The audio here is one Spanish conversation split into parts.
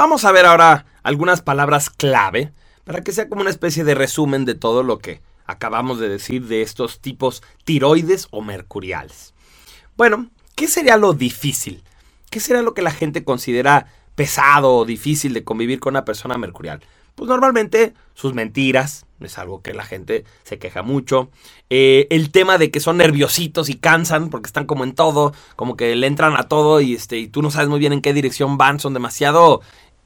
Vamos a ver ahora algunas palabras clave para que sea como una especie de resumen de todo lo que acabamos de decir de estos tipos tiroides o mercuriales. Bueno, ¿qué sería lo difícil? ¿Qué sería lo que la gente considera pesado o difícil de convivir con una persona mercurial? Pues normalmente sus mentiras, es algo que la gente se queja mucho. Eh, el tema de que son nerviositos y cansan porque están como en todo, como que le entran a todo y, este, y tú no sabes muy bien en qué dirección van, son demasiado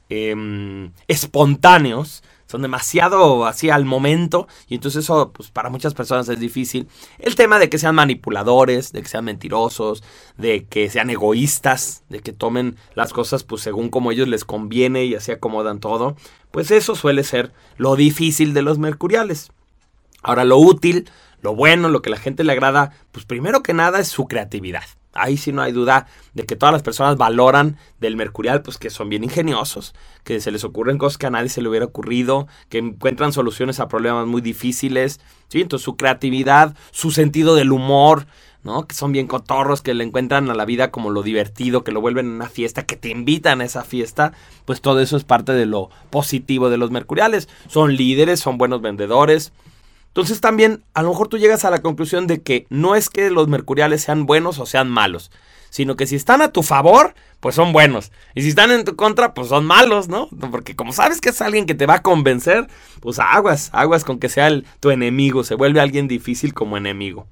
em, espontáneos son demasiado así al momento y entonces eso pues para muchas personas es difícil. El tema de que sean manipuladores, de que sean mentirosos, de que sean egoístas, de que tomen las cosas pues según como ellos les conviene y así acomodan todo, pues eso suele ser lo difícil de los mercuriales. Ahora lo útil, lo bueno, lo que a la gente le agrada, pues primero que nada es su creatividad ahí sí no hay duda de que todas las personas valoran del mercurial, pues que son bien ingeniosos, que se les ocurren cosas que a nadie se le hubiera ocurrido, que encuentran soluciones a problemas muy difíciles, ¿sí? Entonces su creatividad, su sentido del humor, ¿no? Que son bien cotorros, que le encuentran a la vida como lo divertido, que lo vuelven una fiesta, que te invitan a esa fiesta, pues todo eso es parte de lo positivo de los mercuriales. Son líderes, son buenos vendedores, entonces también a lo mejor tú llegas a la conclusión de que no es que los mercuriales sean buenos o sean malos, sino que si están a tu favor, pues son buenos. Y si están en tu contra, pues son malos, ¿no? Porque como sabes que es alguien que te va a convencer, pues aguas, aguas con que sea tu enemigo, se vuelve alguien difícil como enemigo.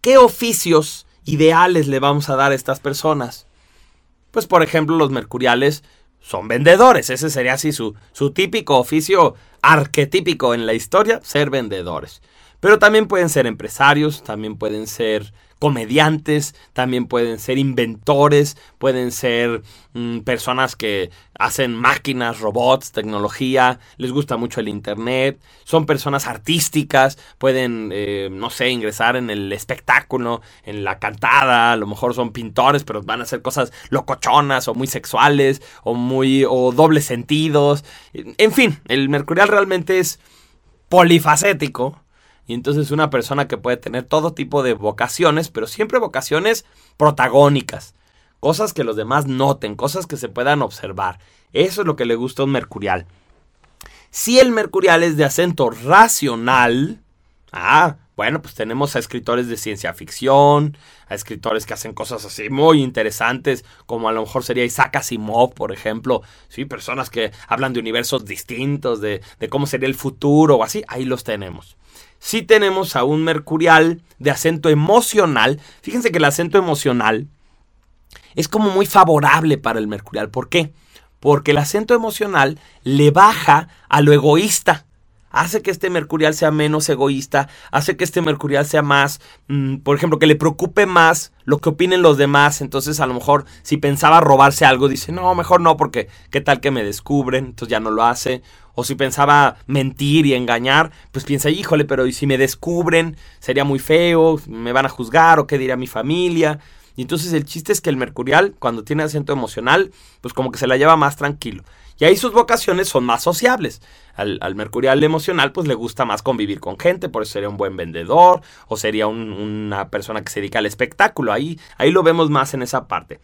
¿Qué oficios ideales le vamos a dar a estas personas? Pues por ejemplo los mercuriales son vendedores. Ese sería así su, su típico oficio arquetípico en la historia, ser vendedores. Pero también pueden ser empresarios, también pueden ser comediantes, también pueden ser inventores, pueden ser mm, personas que hacen máquinas, robots, tecnología, les gusta mucho el Internet, son personas artísticas, pueden, eh, no sé, ingresar en el espectáculo, en la cantada, a lo mejor son pintores, pero van a hacer cosas locochonas o muy sexuales o muy, o dobles sentidos, en fin, el mercurial realmente es polifacético y entonces una persona que puede tener todo tipo de vocaciones, pero siempre vocaciones protagónicas. Cosas que los demás noten, cosas que se puedan observar. Eso es lo que le gusta a un mercurial. Si el mercurial es de acento racional, ah, bueno, pues tenemos a escritores de ciencia ficción, a escritores que hacen cosas así muy interesantes, como a lo mejor sería Isaac Asimov, por ejemplo, sí, personas que hablan de universos distintos, de, cómo sería el futuro o así, ahí los tenemos si tenemos a un mercurial de acento emocional. Fíjense que el acento emocional es como muy favorable para el mercurial. ¿Por qué? Porque el acento emocional le baja a lo egoísta hace que este mercurial sea menos egoísta, hace que este mercurial sea más, mm, por ejemplo, que le preocupe más lo que opinen los demás. Entonces, a lo mejor, si pensaba robarse algo, dice, no, mejor no, porque qué tal que me descubren, entonces ya no lo hace. O si pensaba mentir y engañar, pues piensa, híjole, pero ¿y si me descubren? Sería muy feo, me van a juzgar o qué dirá mi familia. Y entonces el chiste es que el mercurial, cuando tiene acento emocional, pues como que se la lleva más tranquilo. Y ahí sus vocaciones son más sociables. Al, mercurial emocional, pues le gusta más convivir con gente, por eso sería un buen vendedor o sería una persona que se dedica al espectáculo. Ahí, ahí lo vemos más en esa parte.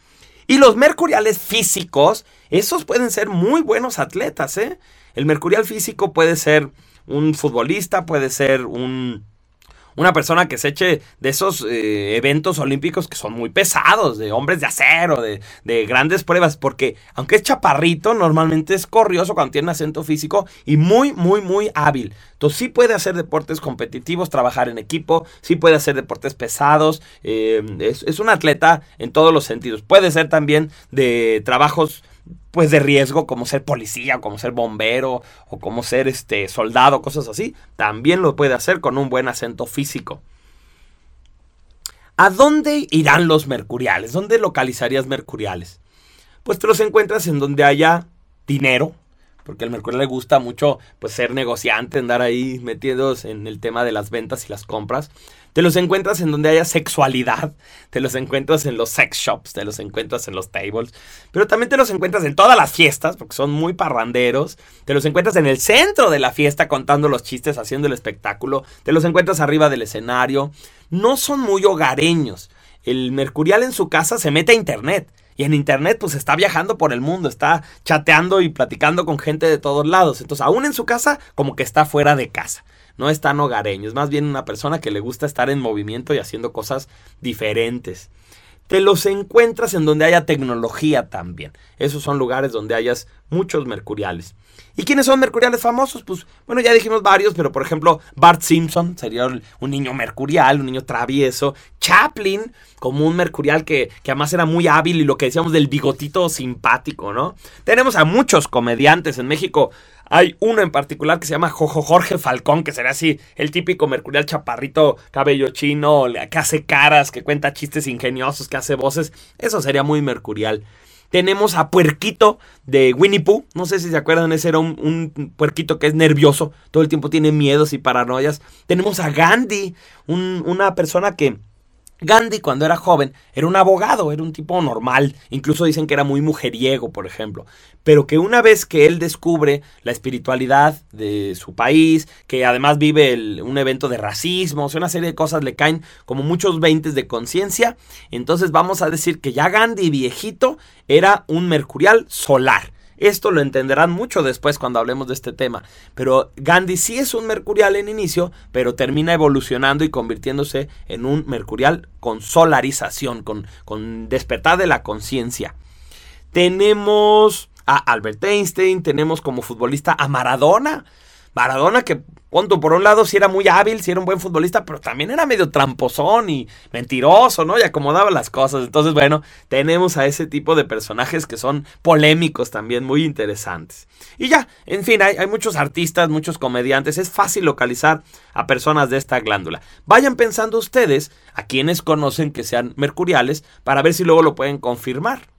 Y los mercuriales físicos, esos pueden ser muy buenos atletas, ¿eh? El mercurial físico puede ser un futbolista, puede ser un una persona que se eche de esos eh, eventos olímpicos que son muy pesados, de hombres de acero, de, de, grandes pruebas, porque aunque es chaparrito, normalmente es corrioso cuando tiene acento físico y muy, muy, muy hábil. Entonces sí puede hacer deportes competitivos, trabajar en equipo, sí puede hacer deportes pesados, eh, es, es un atleta en todos los sentidos. Puede ser también de trabajos pues de riesgo como ser policía, como ser bombero o como ser este soldado, cosas así, también lo puede hacer con un buen acento físico. ¿A dónde irán los mercuriales? ¿Dónde localizarías mercuriales? Pues te los encuentras en donde haya dinero, porque al Mercurio le gusta mucho pues ser negociante, andar ahí metidos en el tema de las ventas y las compras. Te los encuentras en donde haya sexualidad, te los encuentras en los sex shops, te los encuentras en los tables, pero también te los encuentras en todas las fiestas, porque son muy parranderos, te los encuentras en el centro de la fiesta contando los chistes, haciendo el espectáculo, te los encuentras arriba del escenario, no son muy hogareños. El mercurial en su casa se mete a internet Y en internet, pues está viajando por el mundo, está chateando y platicando con gente de todos lados. Entonces, aún en su casa, como que está fuera de casa. No es tan hogareño, es más bien una persona que le gusta estar en movimiento y haciendo cosas diferentes te los encuentras en donde haya tecnología también. Esos son lugares donde hayas muchos mercuriales. ¿Y quiénes son mercuriales famosos? Pues bueno, ya dijimos varios, pero por ejemplo, Bart Simpson sería un niño mercurial, un niño travieso. Chaplin, como un mercurial que, que además era muy hábil y lo que decíamos del bigotito simpático, ¿no? Tenemos a muchos comediantes en México. Hay uno en particular que se llama Jojo Jorge Falcón, que será así el típico mercurial chaparrito, cabello chino, que hace caras, que cuenta chistes ingeniosos, que hace voces. Eso sería muy mercurial. Tenemos a Puerquito de Winnie Pooh. No sé si se acuerdan, ese era un, puerquito que es nervioso. Todo el tiempo tiene miedos y paranoias. Tenemos a Gandhi, una persona que Gandhi cuando era joven era un abogado, era un tipo normal, incluso dicen que era muy mujeriego, por ejemplo, pero que una vez que él descubre la espiritualidad de su país, que además vive un evento de racismo, o sea, una serie de cosas le caen como muchos veintes de conciencia, entonces vamos a decir que ya Gandhi viejito era un mercurial solar. Esto lo entenderán mucho después cuando hablemos de este tema. Pero Gandhi sí es un mercurial en inicio, pero termina evolucionando y convirtiéndose en un mercurial con solarización, con, con despertar de la conciencia. Tenemos a Albert Einstein, tenemos como futbolista a Maradona. Maradona que punto, por un lado sí era muy hábil, sí era un buen futbolista, pero también era medio tramposón y mentiroso, ¿no? Y acomodaba las cosas. Entonces, bueno, tenemos a ese tipo de personajes que son polémicos también, muy interesantes. Y ya, en fin, hay muchos artistas, muchos comediantes, es fácil localizar a personas de esta glándula. Vayan pensando ustedes a quienes conocen que sean mercuriales para ver si luego lo pueden confirmar.